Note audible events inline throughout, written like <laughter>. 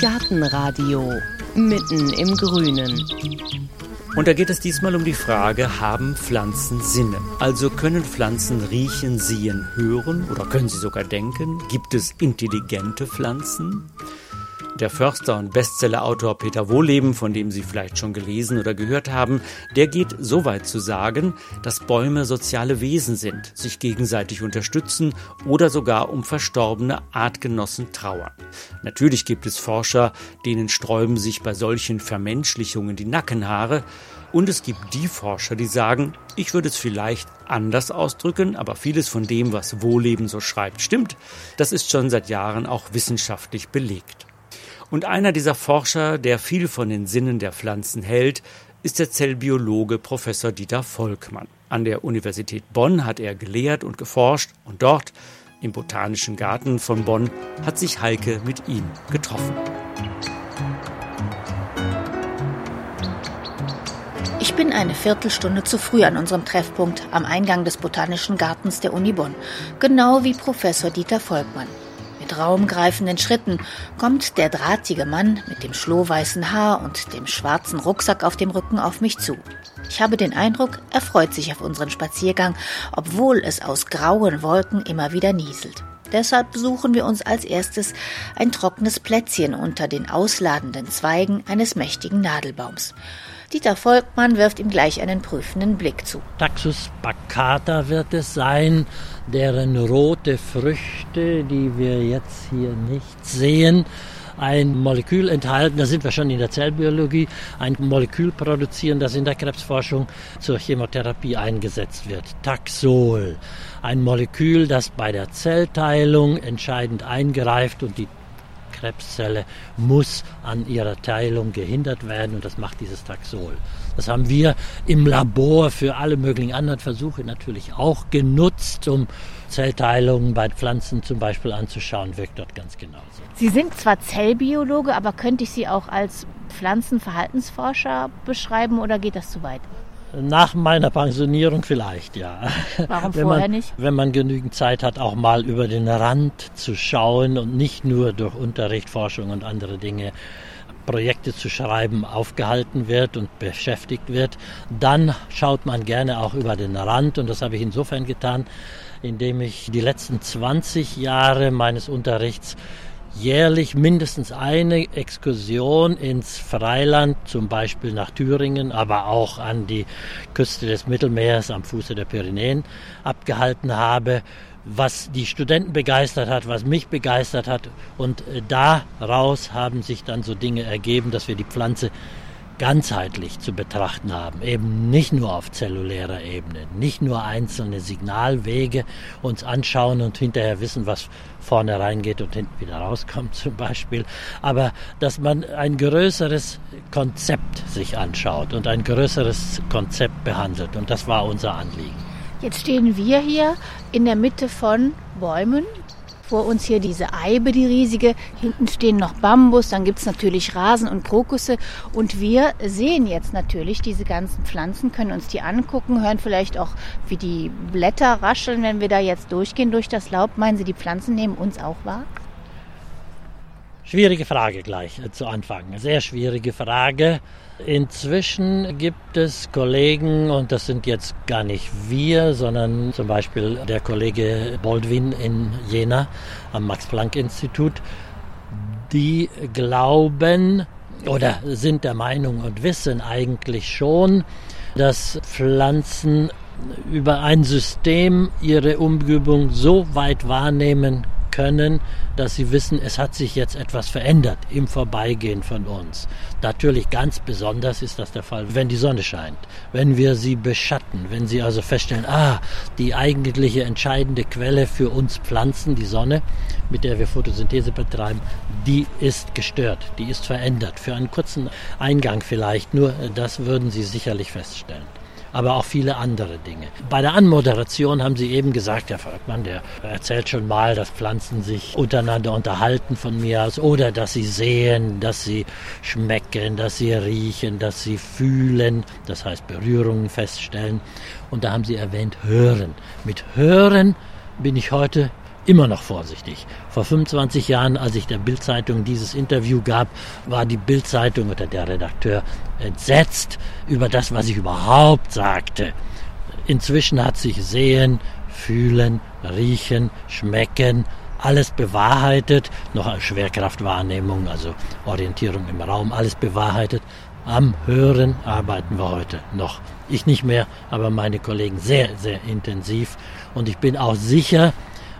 Gartenradio mitten im Grünen. Und da geht es diesmal um die Frage, haben Pflanzen Sinne? Also können Pflanzen riechen, sehen, hören oder können sie sogar denken? Gibt es intelligente Pflanzen? Der Förster und Bestsellerautor Peter Wohleben, von dem Sie vielleicht schon gelesen oder gehört haben, der geht so weit zu sagen, dass Bäume soziale Wesen sind, sich gegenseitig unterstützen oder sogar um verstorbene Artgenossen trauern. Natürlich gibt es Forscher, denen sträuben sich bei solchen Vermenschlichungen die Nackenhaare, und es gibt die Forscher, die sagen, ich würde es vielleicht anders ausdrücken, aber vieles von dem, was Wohleben so schreibt, stimmt. Das ist schon seit Jahren auch wissenschaftlich belegt. Und einer dieser Forscher, der viel von den Sinnen der Pflanzen hält, ist der Zellbiologe Professor Dieter Volkmann. An der Universität Bonn hat er gelehrt und geforscht und dort, im Botanischen Garten von Bonn, hat sich Heike mit ihm getroffen. Ich bin eine Viertelstunde zu früh an unserem Treffpunkt am Eingang des Botanischen Gartens der Uni Bonn, genau wie Professor Dieter Volkmann. Raumgreifenden Schritten kommt der drahtige Mann mit dem schlohweißen Haar und dem schwarzen Rucksack auf dem Rücken auf mich zu. Ich habe den Eindruck, er freut sich auf unseren Spaziergang, obwohl es aus grauen Wolken immer wieder nieselt. Deshalb besuchen wir uns als erstes ein trockenes Plätzchen unter den ausladenden Zweigen eines mächtigen Nadelbaums. Dieter Volkmann wirft ihm gleich einen prüfenden Blick zu. Taxus baccata wird es sein, deren rote Früchte, die wir jetzt hier nicht sehen, ein Molekül enthalten, da sind wir schon in der Zellbiologie, ein Molekül produzieren, das in der Krebsforschung zur Chemotherapie eingesetzt wird. Taxol. Ein Molekül, das bei der Zellteilung entscheidend eingreift und die Krebszelle muss an ihrer Teilung gehindert werden und das macht dieses Taxol. Das haben wir im Labor für alle möglichen anderen Versuche natürlich auch genutzt, um Zellteilungen bei Pflanzen zum Beispiel anzuschauen, wirkt dort ganz genauso. Sie sind zwar Zellbiologe, aber könnte ich Sie auch als Pflanzenverhaltensforscher beschreiben oder geht das zu weit? Nach meiner Pensionierung vielleicht, ja. Warum wenn vorher man, nicht? Wenn man genügend Zeit hat, auch mal über den Rand zu schauen und nicht nur durch Unterricht, Forschung und andere Dinge Projekte zu schreiben aufgehalten wird und beschäftigt wird, dann schaut man gerne auch über den Rand und das habe ich insofern getan, indem ich die letzten 20 Jahre meines Unterrichts jährlich mindestens eine Exkursion ins Freiland, zum Beispiel nach Thüringen, aber auch an die Küste des Mittelmeers am Fuße der Pyrenäen abgehalten habe, was die Studenten begeistert hat, was mich begeistert hat. Und äh, daraus haben sich dann so Dinge ergeben, dass wir die Pflanze ganzheitlich zu betrachten haben, eben nicht nur auf zellulärer Ebene, nicht nur einzelne Signalwege uns anschauen und hinterher wissen, was vorne reingeht und hinten wieder rauskommt <laughs> zum Beispiel, aber dass man ein größeres Konzept sich anschaut und ein größeres Konzept behandelt und das war unser Anliegen. Jetzt stehen wir hier in der Mitte von Bäumen, vor uns hier diese Eibe, die riesige. Hinten stehen noch Bambus, dann gibt es natürlich Rasen und Krokusse. Und wir sehen jetzt natürlich diese ganzen Pflanzen, können uns die angucken, hören vielleicht auch, wie die Blätter rascheln, wenn wir da jetzt durchgehen durch das Laub. Meinen Sie, die Pflanzen nehmen uns auch wahr? Schwierige Frage gleich äh, zu Anfang. Sehr schwierige Frage. Inzwischen gibt es Kollegen, und das sind jetzt gar nicht wir, sondern zum Beispiel der Kollege Baldwin in Jena am Max-Planck-Institut, die glauben oder sind der Meinung und wissen eigentlich schon, dass Pflanzen über ein System ihre Umgebung so weit wahrnehmen können, dass sie wissen, es hat sich jetzt etwas verändert im Vorbeigehen von uns. Natürlich ganz besonders ist das der Fall, wenn die Sonne scheint, wenn wir sie beschatten, wenn sie also feststellen, ah, die eigentliche entscheidende Quelle für uns Pflanzen, die Sonne, mit der wir Photosynthese betreiben, die ist gestört, die ist verändert. Für einen kurzen Eingang vielleicht, nur das würden Sie sicherlich feststellen aber auch viele andere Dinge. Bei der Anmoderation haben Sie eben gesagt, Herr Volkmann, der erzählt schon mal, dass Pflanzen sich untereinander unterhalten von mir aus oder dass sie sehen, dass sie schmecken, dass sie riechen, dass sie fühlen, das heißt Berührungen feststellen. Und da haben Sie erwähnt, hören. Mit hören bin ich heute immer noch vorsichtig. Vor 25 Jahren, als ich der Bildzeitung dieses Interview gab, war die Bildzeitung oder der Redakteur entsetzt über das, was ich überhaupt sagte. Inzwischen hat sich sehen, fühlen, riechen, schmecken, alles bewahrheitet, noch als Schwerkraftwahrnehmung, also Orientierung im Raum, alles bewahrheitet. Am Hören arbeiten wir heute noch. Ich nicht mehr, aber meine Kollegen sehr, sehr intensiv. Und ich bin auch sicher,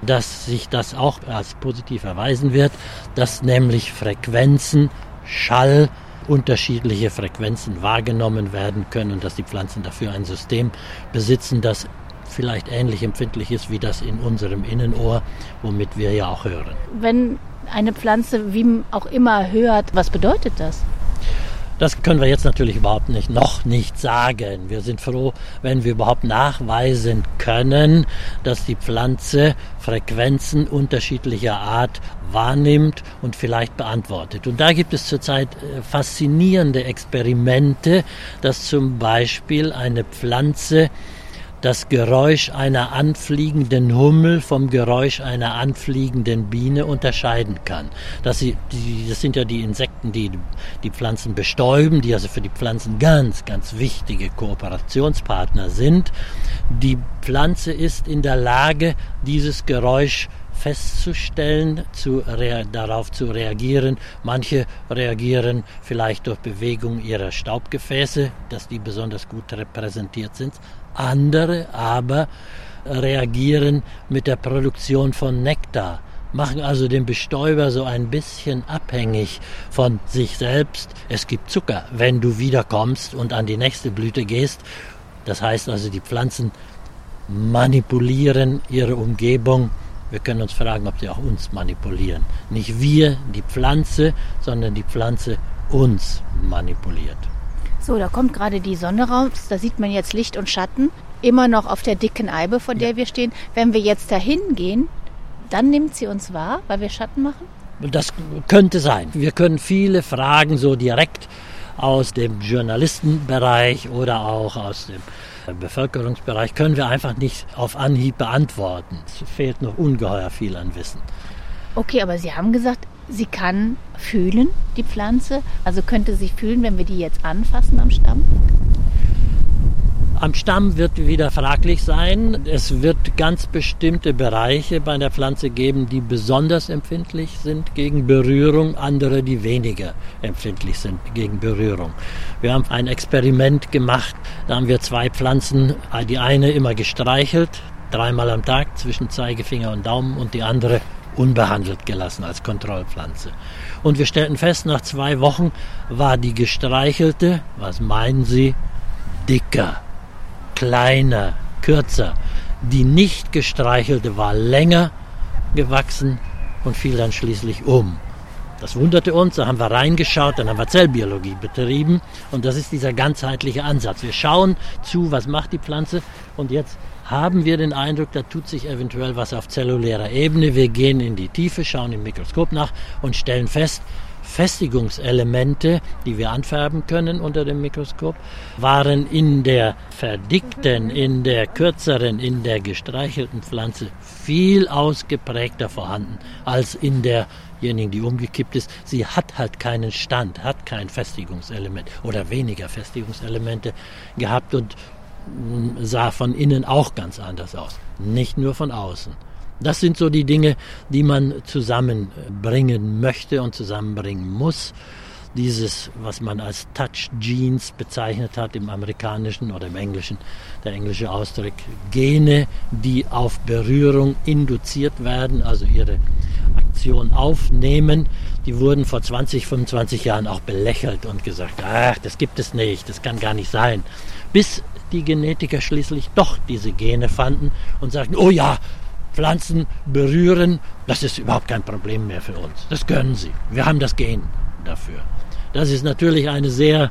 dass sich das auch als positiv erweisen wird, dass nämlich Frequenzen, Schall, unterschiedliche Frequenzen wahrgenommen werden können und dass die Pflanzen dafür ein System besitzen, das vielleicht ähnlich empfindlich ist wie das in unserem Innenohr, womit wir ja auch hören. Wenn eine Pflanze wie auch immer hört, was bedeutet das? Das können wir jetzt natürlich überhaupt nicht, noch nicht sagen. Wir sind froh, wenn wir überhaupt nachweisen können, dass die Pflanze Frequenzen unterschiedlicher Art wahrnimmt und vielleicht beantwortet. Und da gibt es zurzeit äh, faszinierende Experimente, dass zum Beispiel eine Pflanze das Geräusch einer anfliegenden Hummel vom Geräusch einer anfliegenden Biene unterscheiden kann. Das, sind ja die Insekten, die die Pflanzen bestäuben, die also für die Pflanzen ganz, ganz wichtige Kooperationspartner sind. Die Pflanze ist in der Lage, dieses Geräusch festzustellen, zu darauf zu reagieren. Manche reagieren vielleicht durch Bewegung ihrer Staubgefäße, dass die besonders gut repräsentiert sind. Andere aber reagieren mit der Produktion von Nektar, machen also den Bestäuber so ein bisschen abhängig von sich selbst. Es gibt Zucker, wenn du wiederkommst und an die nächste Blüte gehst. Das heißt also, die Pflanzen manipulieren ihre Umgebung. Wir können uns fragen, ob sie auch uns manipulieren. Nicht wir, die Pflanze, sondern die Pflanze uns manipuliert. So, da kommt gerade die Sonne raus. Da sieht man jetzt Licht und Schatten. Immer noch auf der dicken Eibe, vor der ja. wir stehen. Wenn wir jetzt dahin gehen, dann nimmt sie uns wahr, weil wir Schatten machen? Das könnte sein. Wir können viele Fragen so direkt aus dem Journalistenbereich oder auch aus dem Bevölkerungsbereich können wir einfach nicht auf Anhieb beantworten. Es fehlt noch ungeheuer viel an Wissen. Okay, aber Sie haben gesagt, Sie kann fühlen, die Pflanze. Also könnte sie fühlen, wenn wir die jetzt anfassen am Stamm? Am Stamm wird wieder fraglich sein. Es wird ganz bestimmte Bereiche bei der Pflanze geben, die besonders empfindlich sind gegen Berührung, andere, die weniger empfindlich sind gegen Berührung. Wir haben ein Experiment gemacht. Da haben wir zwei Pflanzen, die eine immer gestreichelt, dreimal am Tag zwischen Zeigefinger und Daumen und die andere unbehandelt gelassen als Kontrollpflanze. Und wir stellten fest, nach zwei Wochen war die gestreichelte, was meinen Sie, dicker, kleiner, kürzer. Die nicht gestreichelte war länger gewachsen und fiel dann schließlich um. Das wunderte uns, da haben wir reingeschaut, dann haben wir Zellbiologie betrieben und das ist dieser ganzheitliche Ansatz. Wir schauen zu, was macht die Pflanze und jetzt haben wir den Eindruck, da tut sich eventuell was auf zellulärer Ebene. Wir gehen in die Tiefe, schauen im Mikroskop nach und stellen fest, Festigungselemente, die wir anfärben können unter dem Mikroskop, waren in der verdickten, in der kürzeren, in der gestreichelten Pflanze viel ausgeprägter vorhanden als in derjenigen, die umgekippt ist. Sie hat halt keinen Stand, hat kein Festigungselement oder weniger Festigungselemente gehabt und sah von innen auch ganz anders aus, nicht nur von außen. Das sind so die Dinge, die man zusammenbringen möchte und zusammenbringen muss. Dieses, was man als Touch Genes bezeichnet hat im amerikanischen oder im englischen, der englische Ausdruck, Gene, die auf Berührung induziert werden, also ihre Aktion aufnehmen, die wurden vor 20, 25 Jahren auch belächelt und gesagt, ach, das gibt es nicht, das kann gar nicht sein. Bis die Genetiker schließlich doch diese Gene fanden und sagten, oh ja, Pflanzen berühren, das ist überhaupt kein Problem mehr für uns. Das können sie. Wir haben das Gen dafür. Das ist natürlich eine sehr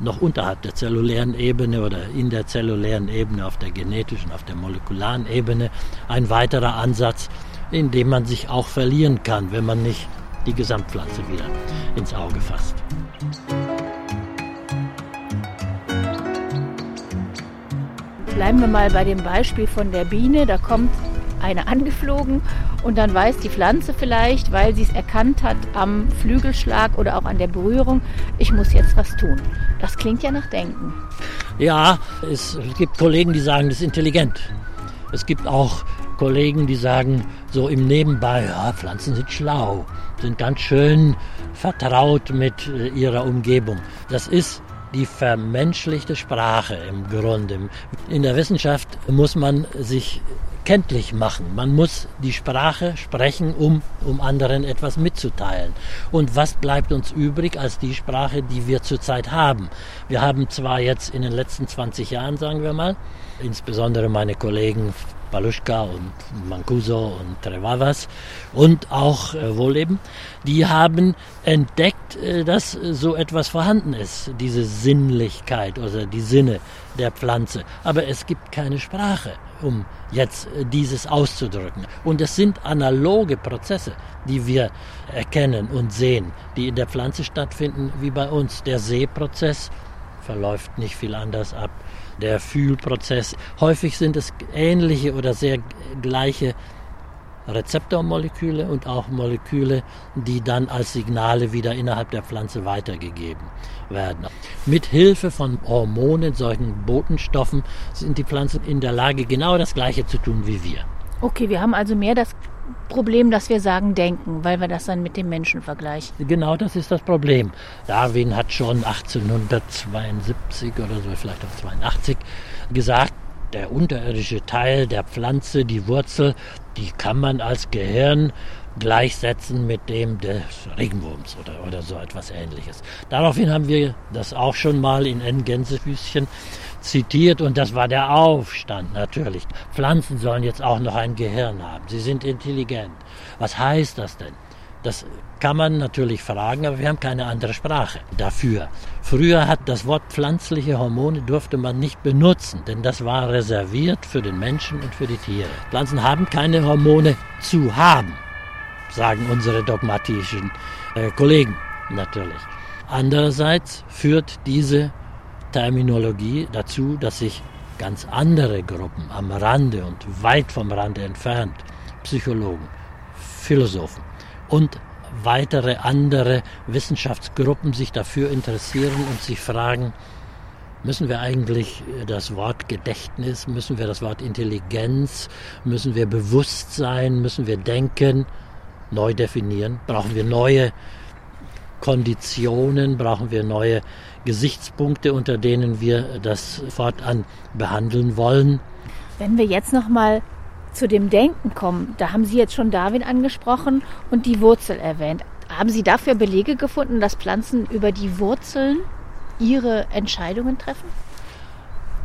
noch unterhalb der zellulären Ebene oder in der zellulären Ebene, auf der genetischen, auf der molekularen Ebene ein weiterer Ansatz, in dem man sich auch verlieren kann, wenn man nicht die Gesamtpflanze wieder ins Auge fasst. Bleiben wir mal bei dem Beispiel von der Biene. Da kommt eine angeflogen Und dann weiß die Pflanze vielleicht, weil sie es erkannt hat am Flügelschlag oder auch an der Berührung, ich muss jetzt was tun. Das klingt ja nach Denken. Ja, es gibt Kollegen, die sagen, das ist intelligent. Es gibt auch Kollegen, die sagen so im Nebenbei, ja, Pflanzen sind schlau, sind ganz schön vertraut mit äh, ihrer Umgebung. Das ist die vermenschlichte Sprache im Grunde. In der Wissenschaft muss man sich kenntlich machen. Man muss die Sprache sprechen, um, um anderen etwas mitzuteilen. Und was bleibt uns übrig als die Sprache, die wir zurzeit haben? Wir haben zwar jetzt in den letzten 20 Jahren, sagen wir mal, insbesondere meine Kollegen Baluschka und Mancuso und Trevavas und auch äh, Wohlleben, die haben entdeckt, äh, dass so etwas vorhanden ist, diese Sinnlichkeit oder die Sinne der Pflanze. Aber es gibt keine Sprache, um jetzt äh, dieses auszudrücken. Und es sind analoge Prozesse, die wir erkennen und sehen, die in der Pflanze stattfinden wie bei uns. Der Sehprozess verläuft nicht viel anders ab der Fühlprozess. Häufig sind es ähnliche oder sehr gleiche Rezeptormoleküle und auch Moleküle, die dann als Signale wieder innerhalb der Pflanze weitergegeben werden. Mit Hilfe von Hormonen, solchen Botenstoffen, sind die Pflanzen in der Lage, genau das Gleiche zu tun wie wir. Okay, wir haben also mehr das Problem, dass wir sagen denken, weil wir das dann mit dem Menschen vergleichen. Genau das ist das Problem. Darwin hat schon 1872 oder so, vielleicht auch 82, gesagt, der unterirdische Teil der Pflanze, die Wurzel, die kann man als Gehirn gleichsetzen mit dem des Regenwurms oder, oder so etwas ähnliches. Daraufhin haben wir das auch schon mal in N. Zitiert und das war der Aufstand natürlich. Pflanzen sollen jetzt auch noch ein Gehirn haben. Sie sind intelligent. Was heißt das denn? Das kann man natürlich fragen, aber wir haben keine andere Sprache dafür. Früher hat das Wort pflanzliche Hormone durfte man nicht benutzen, denn das war reserviert für den Menschen und für die Tiere. Pflanzen haben keine Hormone zu haben, sagen unsere dogmatischen äh, Kollegen natürlich. Andererseits führt diese Terminologie dazu, dass sich ganz andere Gruppen am Rande und weit vom Rande entfernt, Psychologen, Philosophen und weitere andere Wissenschaftsgruppen sich dafür interessieren und sich fragen, müssen wir eigentlich das Wort Gedächtnis, müssen wir das Wort Intelligenz, müssen wir Bewusstsein, müssen wir Denken neu definieren, brauchen wir neue Konditionen, brauchen wir neue Gesichtspunkte, unter denen wir das fortan behandeln wollen. Wenn wir jetzt noch mal zu dem Denken kommen, da haben Sie jetzt schon Darwin angesprochen und die Wurzel erwähnt. Haben Sie dafür Belege gefunden, dass Pflanzen über die Wurzeln ihre Entscheidungen treffen?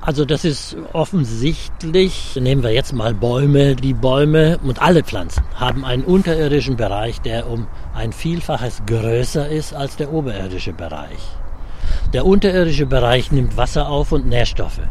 Also das ist offensichtlich, nehmen wir jetzt mal Bäume, die Bäume und alle Pflanzen haben einen unterirdischen Bereich, der um ein Vielfaches größer ist als der oberirdische Bereich. Der unterirdische Bereich nimmt Wasser auf und Nährstoffe.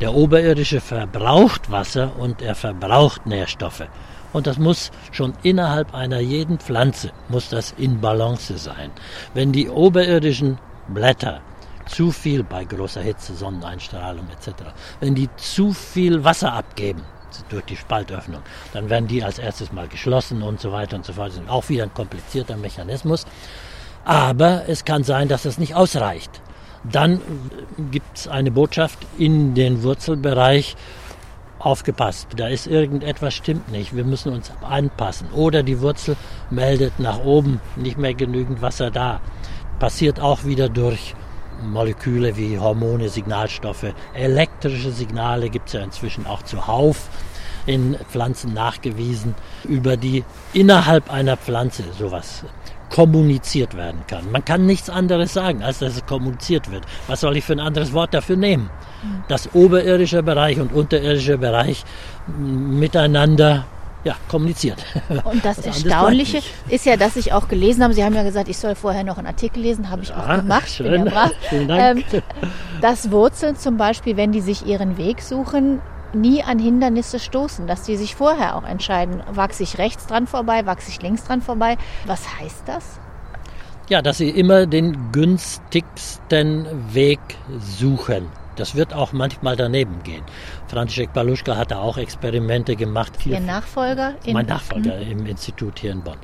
Der oberirdische verbraucht Wasser und er verbraucht Nährstoffe. Und das muss schon innerhalb einer jeden Pflanze, muss das in Balance sein. Wenn die oberirdischen Blätter zu viel bei großer Hitze, Sonneneinstrahlung etc., wenn die zu viel Wasser abgeben, durch die Spaltöffnung. Dann werden die als erstes mal geschlossen und so weiter und so fort. Das ist auch wieder ein komplizierter Mechanismus. Aber es kann sein, dass das nicht ausreicht. Dann gibt es eine Botschaft in den Wurzelbereich, aufgepasst, da ist irgendetwas stimmt nicht, wir müssen uns anpassen. Oder die Wurzel meldet nach oben nicht mehr genügend Wasser da. Passiert auch wieder durch Moleküle wie Hormone, Signalstoffe, elektrische Signale gibt es ja inzwischen auch zuhauf in Pflanzen nachgewiesen, über die innerhalb einer Pflanze sowas kommuniziert werden kann. Man kann nichts anderes sagen, als dass es kommuniziert wird. Was soll ich für ein anderes Wort dafür nehmen? Dass oberirdischer Bereich und unterirdischer Bereich miteinander ja, kommuniziert. <laughs> Und das, das Erstaunliche ist ja, dass ich auch gelesen habe, Sie haben ja gesagt, ich soll vorher noch einen Artikel lesen, habe ich ja, auch gemacht. Schön, ja <laughs> Vielen Dank. Ähm, dass Wurzeln zum Beispiel, wenn die sich ihren Weg suchen, nie an Hindernisse stoßen, dass die sich vorher auch entscheiden, wachse ich rechts dran vorbei, wachse ich links dran vorbei. Was heißt das? Ja, dass sie immer den günstigsten Weg suchen. Das wird auch manchmal daneben gehen. František Baluschka hat da auch Experimente gemacht. Ihr Nachfolger? mein Nachfolger im Institut hier in Bonn.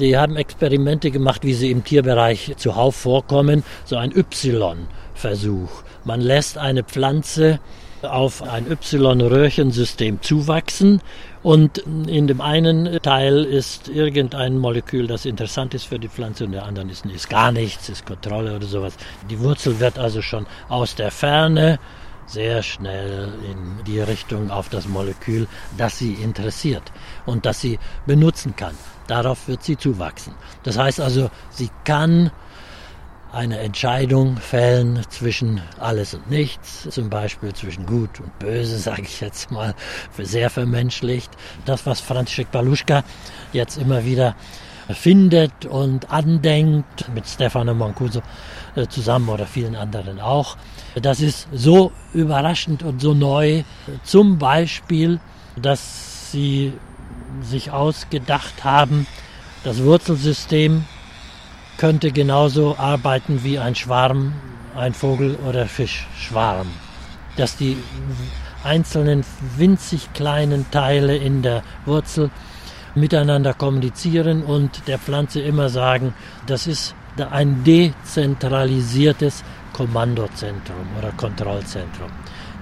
Die haben Experimente gemacht, wie sie im Tierbereich zuhauf vorkommen. So ein Y-Versuch. Man lässt eine Pflanze auf ein Y-Röhrchensystem zuwachsen und in dem einen Teil ist irgendein Molekül, das interessant ist für die Pflanze und der anderen ist, ist gar nichts, ist Kontrolle oder sowas. Die Wurzel wird also schon aus der Ferne sehr schnell in die Richtung auf das Molekül, das sie interessiert und das sie benutzen kann. Darauf wird sie zuwachsen. Das heißt also, sie kann eine Entscheidung fällen zwischen alles und nichts, zum Beispiel zwischen Gut und Böse, <laughs> sage ich jetzt mal, sehr vermenschlicht. Das, was František Baluschka jetzt immer wieder findet und andenkt, mit Stefano Mancuso äh, zusammen oder vielen anderen auch. Das ist so überraschend und so neu. Zum Beispiel, dass sie sich ausgedacht haben, das Wurzelsystem könnte genauso arbeiten wie ein Schwarm, ein Vogel- oder Fischschwarm. Dass die einzelnen winzig kleinen Teile in der Wurzel miteinander kommunizieren und der Pflanze immer sagen, das ist ein dezentralisiertes Kommandozentrum oder Kontrollzentrum.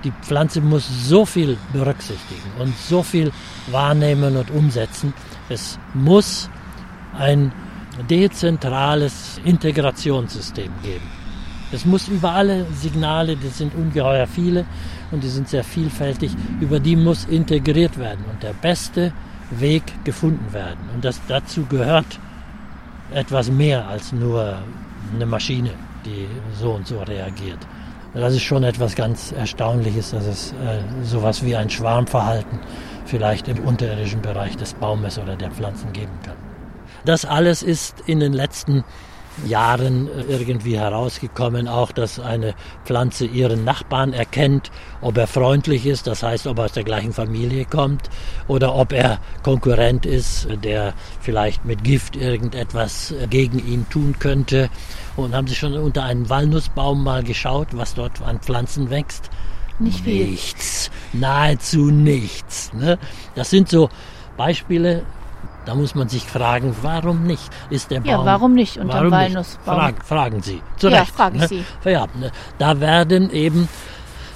Die Pflanze muss so viel berücksichtigen und so viel wahrnehmen und umsetzen. Es muss ein dezentrales Integrationssystem geben. Es muss über alle Signale, das sind ungeheuer viele und die sind sehr vielfältig, über die muss integriert werden und der beste Weg gefunden werden. Und das, dazu gehört etwas mehr als nur eine Maschine, die so und so reagiert. Das ist schon etwas ganz Erstaunliches, dass es äh, sowas wie ein Schwarmverhalten vielleicht im unterirdischen Bereich des Baumes oder der Pflanzen geben kann. Das alles ist in den letzten Jahren äh, irgendwie herausgekommen, auch dass eine Pflanze ihren Nachbarn erkennt, ob er freundlich ist, das heißt, ob er aus der gleichen Familie kommt, oder ob er Konkurrent ist, der vielleicht mit Gift irgendetwas äh, gegen ihn tun könnte. Und haben Sie schon unter einen Walnussbaum mal geschaut, was dort an Pflanzen wächst? Nicht viel. Nichts, nahezu nichts. Ne? Das sind so Beispiele, da muss man sich fragen, warum nicht? Ist der Baum, ja, warum nicht unter dem Walnussbaum? Fragen, fragen Sie. Zu ja, Recht, frage ich ne? Sie. Ja, ne? Da werden eben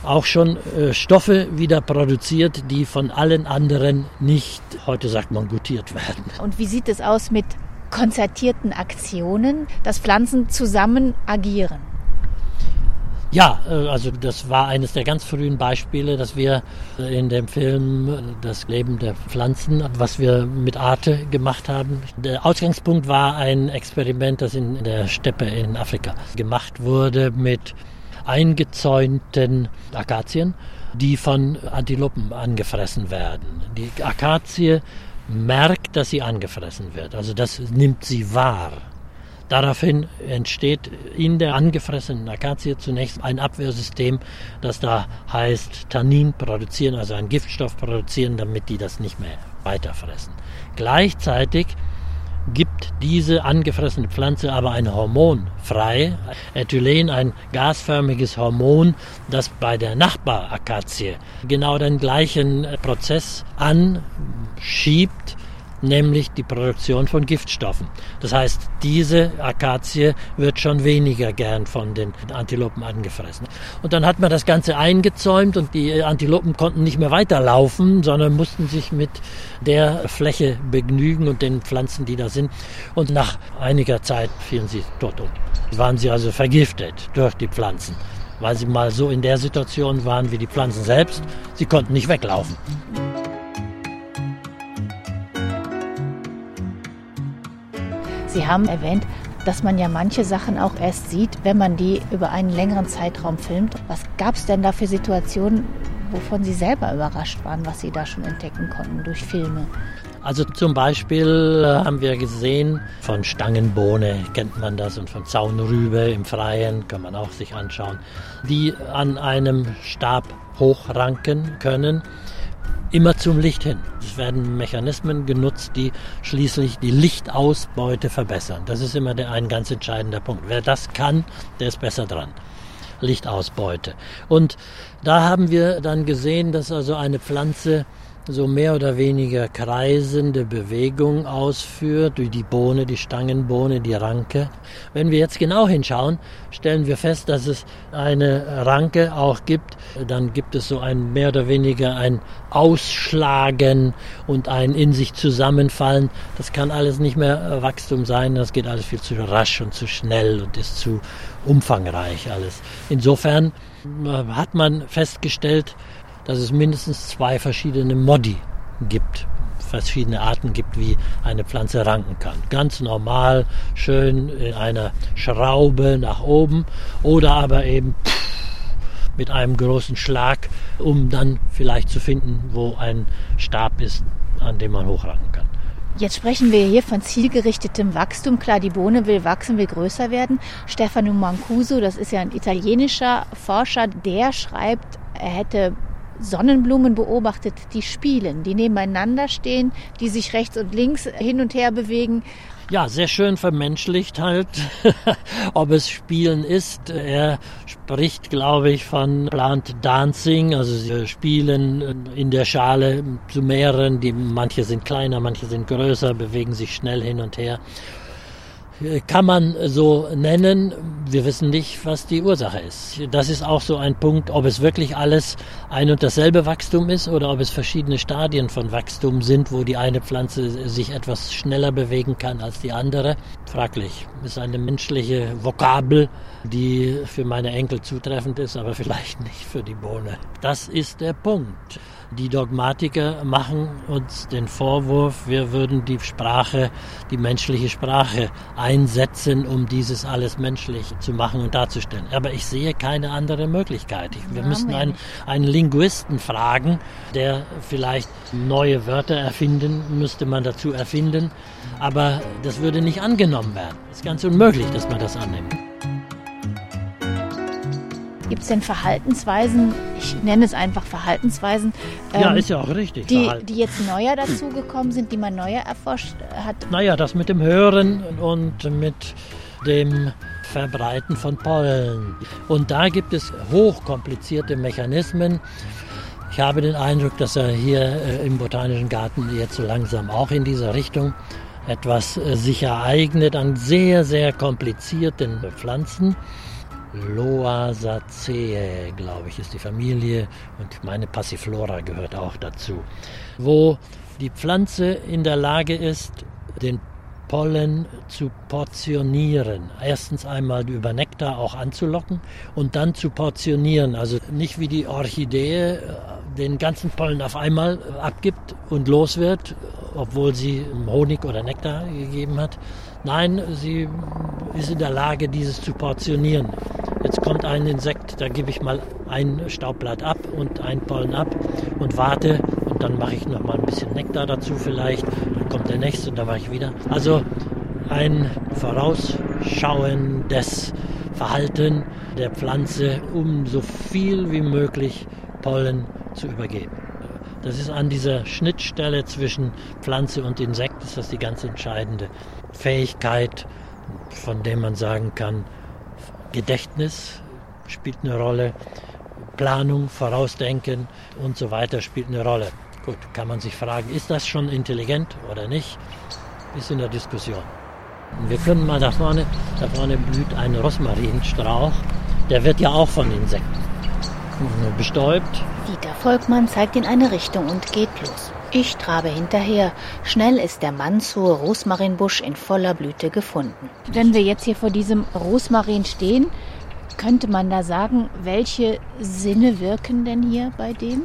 auch schon äh, Stoffe wieder produziert, die von allen anderen nicht, heute sagt man, gutiert werden. Und wie sieht es aus mit konzertierten Aktionen, dass Pflanzen zusammen agieren? Ja, äh, also das war eines der ganz frühen Beispiele, dass wir äh, in dem Film äh, Das Leben der Pflanzen, was wir mit Arte gemacht haben. Der Ausgangspunkt war ein Experiment, das in der Steppe in Afrika gemacht wurde mit eingezäunten Akazien, die von Antilopen angefressen werden. Die Akazie merkt, dass sie angefressen wird, also das nimmt sie wahr. Daraufhin entsteht in der angefressenen Akazie zunächst ein Abwehrsystem, das da heißt Tannin produzieren, also einen Giftstoff produzieren, damit die das nicht mehr weiterfressen. Gleichzeitig gibt diese angefressene Pflanze aber ein Hormon frei, Ethylen, ein gasförmiges Hormon, das bei der Nachbarakazie genau den gleichen Prozess anschiebt, nämlich die Produktion von Giftstoffen. Das heißt, diese Akazie wird schon weniger gern von den Antilopen angefressen. Und dann hat man das Ganze eingezäumt und die Antilopen konnten nicht mehr weiterlaufen, sondern mussten sich mit der Fläche begnügen und den Pflanzen, die da sind. Und nach einiger Zeit fielen sie tot um. Waren sie also vergiftet durch die Pflanzen, weil sie mal so in der Situation waren wie die Pflanzen selbst. Sie konnten nicht weglaufen. Sie haben erwähnt, dass man ja manche Sachen auch erst sieht, wenn man die über einen längeren Zeitraum filmt. Was gab es denn da für Situationen, wovon Sie selber überrascht waren, was Sie da schon entdecken konnten durch Filme? Also zum Beispiel äh, haben wir gesehen, von Stangenbohne kennt man das und von Zaunrübe im Freien kann man auch sich anschauen, die an einem Stab hochranken können immer zum Licht hin. Es werden Mechanismen genutzt, die schließlich die Lichtausbeute verbessern. Das ist immer der ein ganz entscheidender Punkt. Wer das kann, der ist besser dran. Lichtausbeute. Und da haben wir dann gesehen, dass also eine Pflanze so mehr oder weniger kreisende Bewegung ausführt, durch die Bohne, die Stangenbohne, die Ranke. Wenn wir jetzt genau hinschauen, stellen wir fest, dass es eine Ranke auch gibt. Dann gibt es so ein mehr oder weniger ein Ausschlagen und ein in sich zusammenfallen. Das kann alles nicht mehr Wachstum sein. Das geht alles viel zu rasch und zu schnell und ist zu umfangreich alles. Insofern äh, hat man festgestellt, dass es mindestens zwei verschiedene Modi gibt, verschiedene Arten gibt, wie eine Pflanze ranken kann. Ganz normal, schön in einer Schraube nach oben oder aber eben mit einem großen Schlag, um dann vielleicht zu finden, wo ein Stab ist, an dem man hochranken kann. Jetzt sprechen wir hier von zielgerichtetem Wachstum. Klar, die Bohne will wachsen, will größer werden. Stefano Mancuso, das ist ja ein italienischer Forscher, der schreibt, er hätte Sonnenblumen beobachtet, die spielen, die nebeneinander stehen, die sich rechts und links hin und her bewegen. Ja, sehr schön vermenschlicht halt, <laughs> ob es Spielen ist. Er spricht, glaube ich, von Plant Dancing, also sie spielen in der Schale zu mehreren, die manche sind kleiner, manche sind größer, bewegen sich schnell hin und her kann man so nennen. Wir wissen nicht, was die Ursache ist. Das ist auch so ein Punkt, ob es wirklich alles ein und dasselbe Wachstum ist oder ob es verschiedene Stadien von Wachstum sind, wo die eine Pflanze sich etwas schneller bewegen kann als die andere. Fraglich. Ist eine menschliche Vokabel, die für meine Enkel zutreffend ist, aber vielleicht nicht für die Bohne. Das ist der Punkt. Die Dogmatiker machen uns den Vorwurf, wir würden die Sprache, die menschliche Sprache einsetzen, um dieses alles menschlich zu machen und darzustellen. Aber ich sehe keine andere Möglichkeit. Wir ja, müssen einen, einen Linguisten fragen, der vielleicht neue Wörter erfinden, müsste man dazu erfinden. Aber das würde nicht angenommen werden. Es ist ganz unmöglich, dass man das annimmt. Gibt es denn Verhaltensweisen, ich nenne es einfach Verhaltensweisen, ähm, ja, ist ja auch richtig, die, die jetzt neuer dazugekommen sind, die man neuer erforscht hat? Naja, das mit dem Hören und mit dem Verbreiten von Pollen. Und da gibt es hochkomplizierte Mechanismen. Ich habe den Eindruck, dass er hier äh, im Botanischen Garten jetzt so langsam auch in dieser Richtung etwas äh, sich ereignet an sehr, sehr komplizierten Pflanzen. Loasaceae, glaube ich, ist die Familie und meine Passiflora gehört auch dazu, wo die Pflanze in der Lage ist, den Pollen zu portionieren. Erstens einmal über Nektar auch anzulocken und dann zu portionieren. Also nicht wie die Orchidee den ganzen Pollen auf einmal abgibt und los wird, obwohl sie Honig oder Nektar gegeben hat. Nein, sie ist in der Lage, dieses zu portionieren. Jetzt kommt ein Insekt, da gebe ich mal ein Staubblatt ab und ein Pollen ab und warte und dann mache ich noch mal ein bisschen Nektar dazu vielleicht. Dann kommt der nächste und dann mache ich wieder. Also ein vorausschauendes Verhalten der Pflanze, um so viel wie möglich Pollen zu übergeben. Das ist an dieser Schnittstelle zwischen Pflanze und Insekt ist das die ganz entscheidende Fähigkeit, von der man sagen kann, Gedächtnis spielt eine Rolle, Planung, Vorausdenken und so weiter spielt eine Rolle. Gut, kann man sich fragen, ist das schon intelligent oder nicht? Ist in der Diskussion. Wir können mal da vorne, da vorne blüht ein Rosmarinstrauch, der wird ja auch von Insekten bestäubt. Dieter Volkmann zeigt in eine Richtung und geht los. Ich trabe hinterher. Schnell ist der Mansur Rosmarinbusch in voller Blüte gefunden. Wenn wir jetzt hier vor diesem Rosmarin stehen, könnte man da sagen, welche Sinne wirken denn hier bei dem?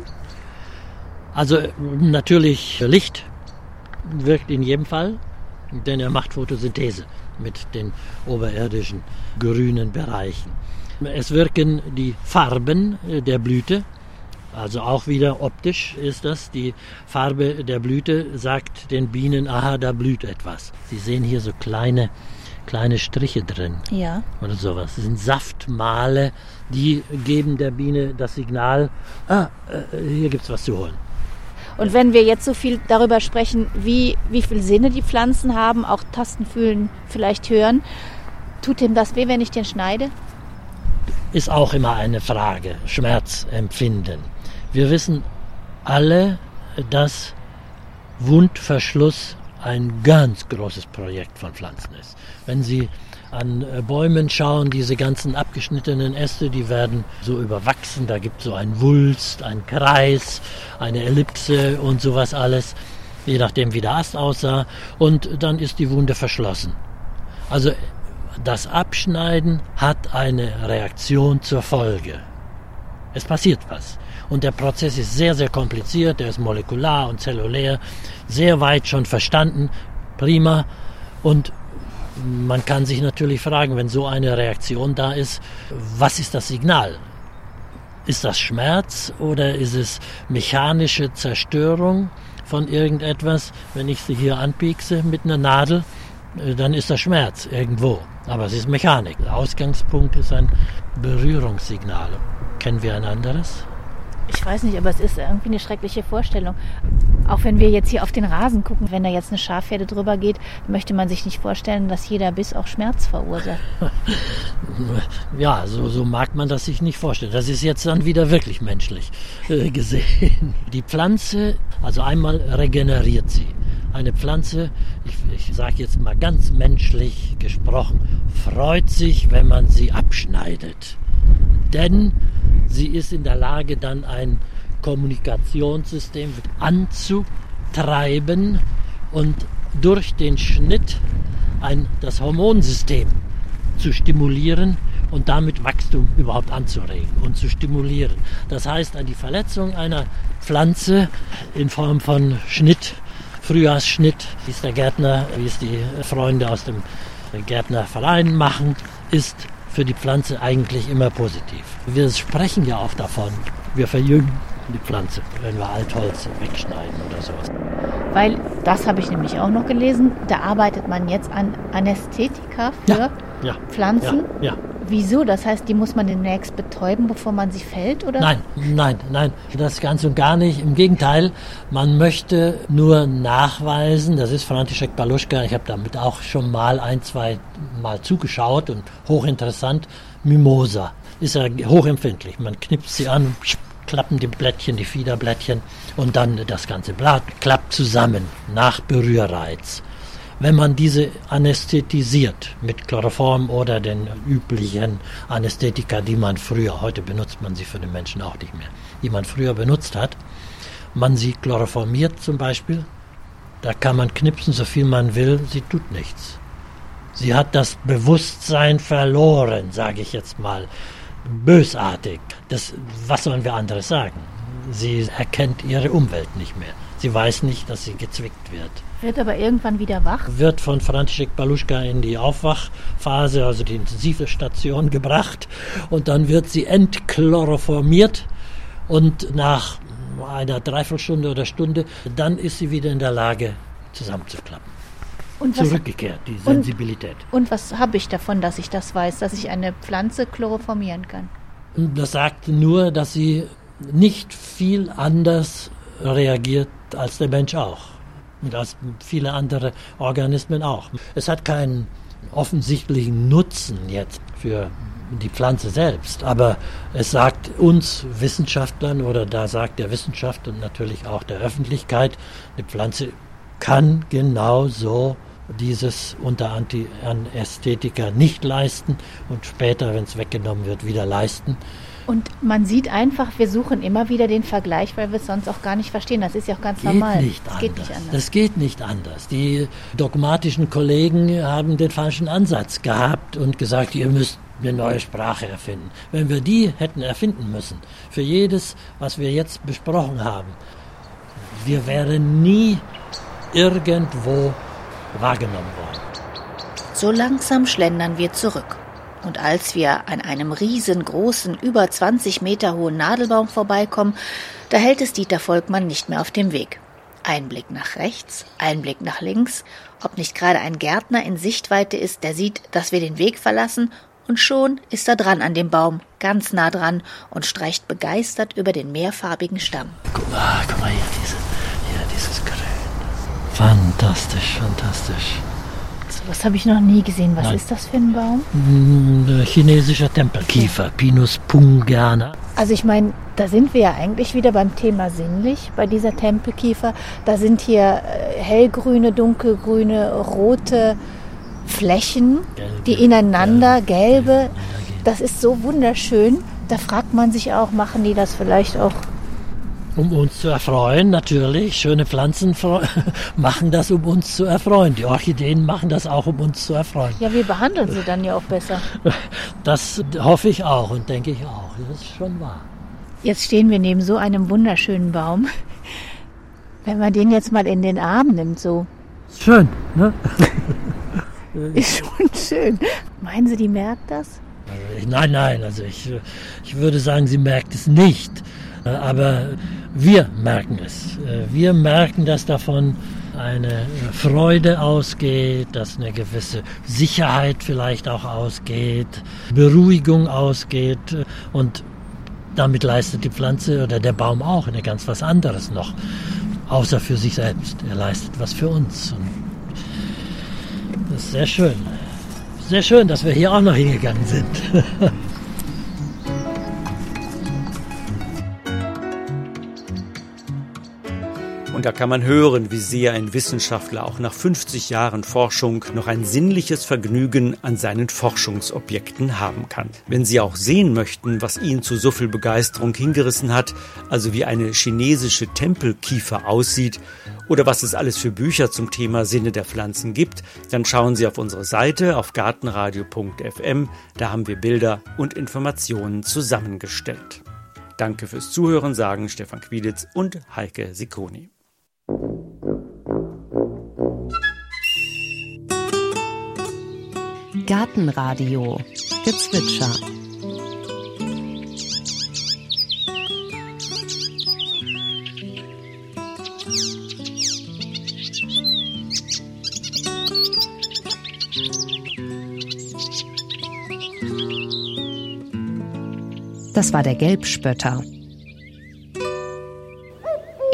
Also natürlich Licht wirkt in jedem Fall, denn er macht Photosynthese mit den oberirdischen grünen Bereichen. Es wirken die Farben der Blüte, also auch wieder optisch ist das. Die Farbe der Blüte sagt den Bienen, aha, da blüht etwas. Sie sehen hier so kleine, kleine Striche drin. Ja. Oder sowas. Das sind Saftmale, die geben der Biene das Signal, ah, äh, hier gibt es was zu holen. Und wenn wir jetzt so viel darüber sprechen, wie, wie viele Sinne die Pflanzen haben, auch Tasten fühlen, vielleicht hören, tut dem das weh, wenn ich den schneide? Ist auch immer eine Frage, Schmerzempfinden. Wir wissen alle, dass Wundverschluss ein ganz großes Projekt von Pflanzen ist. Wenn Sie an äh, Bäumen schauen, diese ganzen abgeschnittenen Äste, die werden so überwachsen. Da gibt es so ein Wulst, ein Kreis, eine Ellipse und sowas alles, je nachdem wie der Ast aussah. Und dann ist die Wunde verschlossen. Also das Abschneiden hat eine Reaktion zur Folge. Es passiert was. Und der Prozess ist sehr, sehr kompliziert, der ist molekular und zellulär, sehr weit schon verstanden, prima. Und man kann sich natürlich fragen, wenn so eine Reaktion da ist, was ist das Signal? Ist das Schmerz oder ist es mechanische Zerstörung von irgendetwas? Wenn ich sie hier anpiekse mit einer Nadel, dann ist das Schmerz irgendwo. Aber es ist Mechanik. Der Ausgangspunkt ist ein Berührungssignal. Kennen wir ein anderes? Ich weiß nicht, aber es ist irgendwie eine schreckliche Vorstellung. Auch wenn wir jetzt hier auf den Rasen gucken, wenn da jetzt eine Schafherde drüber geht, möchte man sich nicht vorstellen, dass jeder Biss auch Schmerz verursacht. <laughs> Ja, so, so mag man das sich nicht vorstellen. Das ist jetzt dann wieder wirklich menschlich äh, gesehen. Die Pflanze, also einmal regeneriert sie. Eine Pflanze, ich, ich sage jetzt mal ganz menschlich gesprochen, freut sich, wenn man sie abschneidet. Denn sie ist in der Lage, dann ein Kommunikationssystem anzutreiben und durch den Schnitt ein, das Hormonsystem zu stimulieren und damit Wachstum überhaupt anzuregen und zu stimulieren. Das heißt, die Verletzung einer Pflanze in Form von Schnitt, Frühjahrsschnitt, wie es der Gärtner, wie es die Freunde aus dem Gärtnerverein machen, ist für die Pflanze eigentlich immer positiv. Wir sprechen ja auch davon, wir verjüngen die Pflanze, wenn wir Altholz wegschneiden oder sowas. Weil, das habe ich nämlich auch noch gelesen, da arbeitet man jetzt an Anästhetika für ja, ja, Pflanzen. Ja, ja. Wieso? Das heißt, die muss man demnächst betäuben, bevor man sie fällt, oder? Nein, nein, nein, das ganz und gar nicht. Im Gegenteil, man möchte nur nachweisen, das ist František Baluschka, ich habe damit auch schon mal ein, zwei Mal zugeschaut und hochinteressant, Mimosa. Ist ja hochempfindlich. Man knipst sie an, klappen die Blättchen, die Fiederblättchen und dann das ganze Blatt klappt zusammen nach Berührreiz. Wenn man diese anästhetisiert mit Chloroform oder den üblichen Anästhetika, die man früher, heute benutzt man sie für den Menschen auch nicht mehr, die man früher benutzt hat, man sie chloroformiert zum Beispiel, da kann man knipsen, so viel man will, sie tut nichts. Sie hat das Bewusstsein verloren, sage ich jetzt mal. Bösartig. Das, was sollen wir anderes sagen? Sie erkennt ihre Umwelt nicht mehr. Sie weiß nicht, dass sie gezwickt wird. Wird aber irgendwann wieder wach? Wird von František Baluschka in die Aufwachphase, also die intensive Station gebracht und dann wird sie entchloroformiert und nach einer Dreiviertelstunde oder Stunde, dann ist sie wieder in der Lage zusammenzuklappen. Und Zurückgekehrt, die Sensibilität. Und, und was habe ich davon, dass ich das weiß, dass ich eine Pflanze chloroformieren kann? Das sagt nur, dass sie nicht viel anders reagiert als der Mensch auch und als viele andere Organismen auch. Es hat keinen offensichtlichen Nutzen jetzt für die Pflanze selbst, aber es sagt uns Wissenschaftlern oder da sagt der Wissenschaft und natürlich auch der Öffentlichkeit, eine Pflanze kann genauso dieses unter Antiästhetika nicht leisten und später, wenn es weggenommen wird, wieder leisten. Und man sieht einfach, wir suchen immer wieder den Vergleich, weil wir es sonst auch gar nicht verstehen. Das ist ja auch ganz geht normal. Nicht das geht nicht anders. Das geht nicht anders. Die dogmatischen Kollegen haben den falschen Ansatz gehabt und gesagt, ihr müsst eine neue Sprache erfinden. Wenn wir die hätten erfinden müssen, für jedes, was wir jetzt besprochen haben, wir wären nie irgendwo wahrgenommen worden. So langsam schlendern wir zurück. Und als wir an einem riesengroßen, über 20 Meter hohen Nadelbaum vorbeikommen, da hält es Dieter Volkmann nicht mehr auf dem Weg. Ein Blick nach rechts, ein Blick nach links, ob nicht gerade ein Gärtner in Sichtweite ist, der sieht, dass wir den Weg verlassen, und schon ist er dran an dem Baum, ganz nah dran und streicht begeistert über den mehrfarbigen Stamm. Guck mal, guck mal hier, diese, hier dieses Grün. Fantastisch, fantastisch. Das habe ich noch nie gesehen. Was Nein. ist das für ein Baum? Ein chinesischer Tempelkiefer, Pinus pungana. Also ich meine, da sind wir ja eigentlich wieder beim Thema sinnlich, bei dieser Tempelkiefer. Da sind hier äh, hellgrüne, dunkelgrüne, rote Flächen, gelbe, die ineinander, gelbe. gelbe. Das ist so wunderschön. Da fragt man sich auch, machen die das vielleicht auch um uns zu erfreuen, natürlich. Schöne Pflanzen <laughs> machen das, um uns zu erfreuen. Die Orchideen machen das auch, um uns zu erfreuen. Ja, wir behandeln sie dann ja auch besser. <laughs> Das hoffe ich auch und denke ich auch. Das ist schon wahr. Jetzt stehen wir neben so einem wunderschönen Baum. Wenn man den jetzt mal in den Arm nimmt, so. Schön, ne? <laughs> ist schon schön. Meinen Sie, die merkt das? Nein, nein, also ich, ich würde sagen, sie merkt es nicht. Aber wir merken es. Wir merken, dass davon eine Freude ausgeht, dass eine gewisse Sicherheit vielleicht auch ausgeht, Beruhigung ausgeht und damit leistet die Pflanze oder der Baum auch eine ganz was anderes noch, außer für sich selbst. Er leistet was für uns. Und das ist sehr schön. Sehr schön, dass wir hier auch noch hingegangen sind. <laughs> Und da kann man hören, wie sehr ein Wissenschaftler auch nach 50 Jahren Forschung noch ein sinnliches Vergnügen an seinen Forschungsobjekten haben kann. Wenn Sie auch sehen möchten, was ihn zu so viel Begeisterung hingerissen hat, also wie eine chinesische Tempelkiefer aussieht oder was es alles für Bücher zum Thema Sinne der Pflanzen gibt, dann schauen Sie auf unsere Seite auf gartenradio.fm. Da haben wir Bilder und Informationen zusammengestellt. Danke fürs Zuhören, sagen Stefan Quieditz und Heike Sikoni. Gartenradio Gezwitscher Das war der Gelbspötter.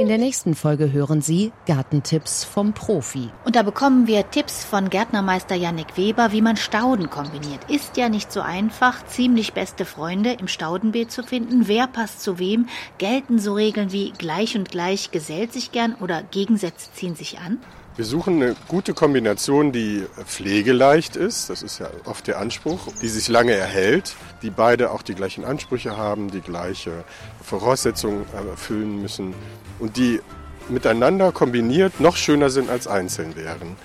In der nächsten Folge hören Sie Gartentipps vom Profi. Und da bekommen wir Tipps von Gärtnermeister Yannick Weber, wie man Stauden kombiniert. Ist ja nicht so einfach, ziemlich beste Freunde im Staudenbeet zu finden. Wer passt zu wem? Gelten so Regeln wie gleich und gleich gesellt sich gern oder Gegensätze ziehen sich an? Wir suchen eine gute Kombination, die pflegeleicht ist, das ist ja oft der Anspruch, die sich lange erhält, die beide auch die gleichen Ansprüche haben, die gleiche Voraussetzungen erfüllen müssen und die miteinander kombiniert noch schöner sind als einzeln wären.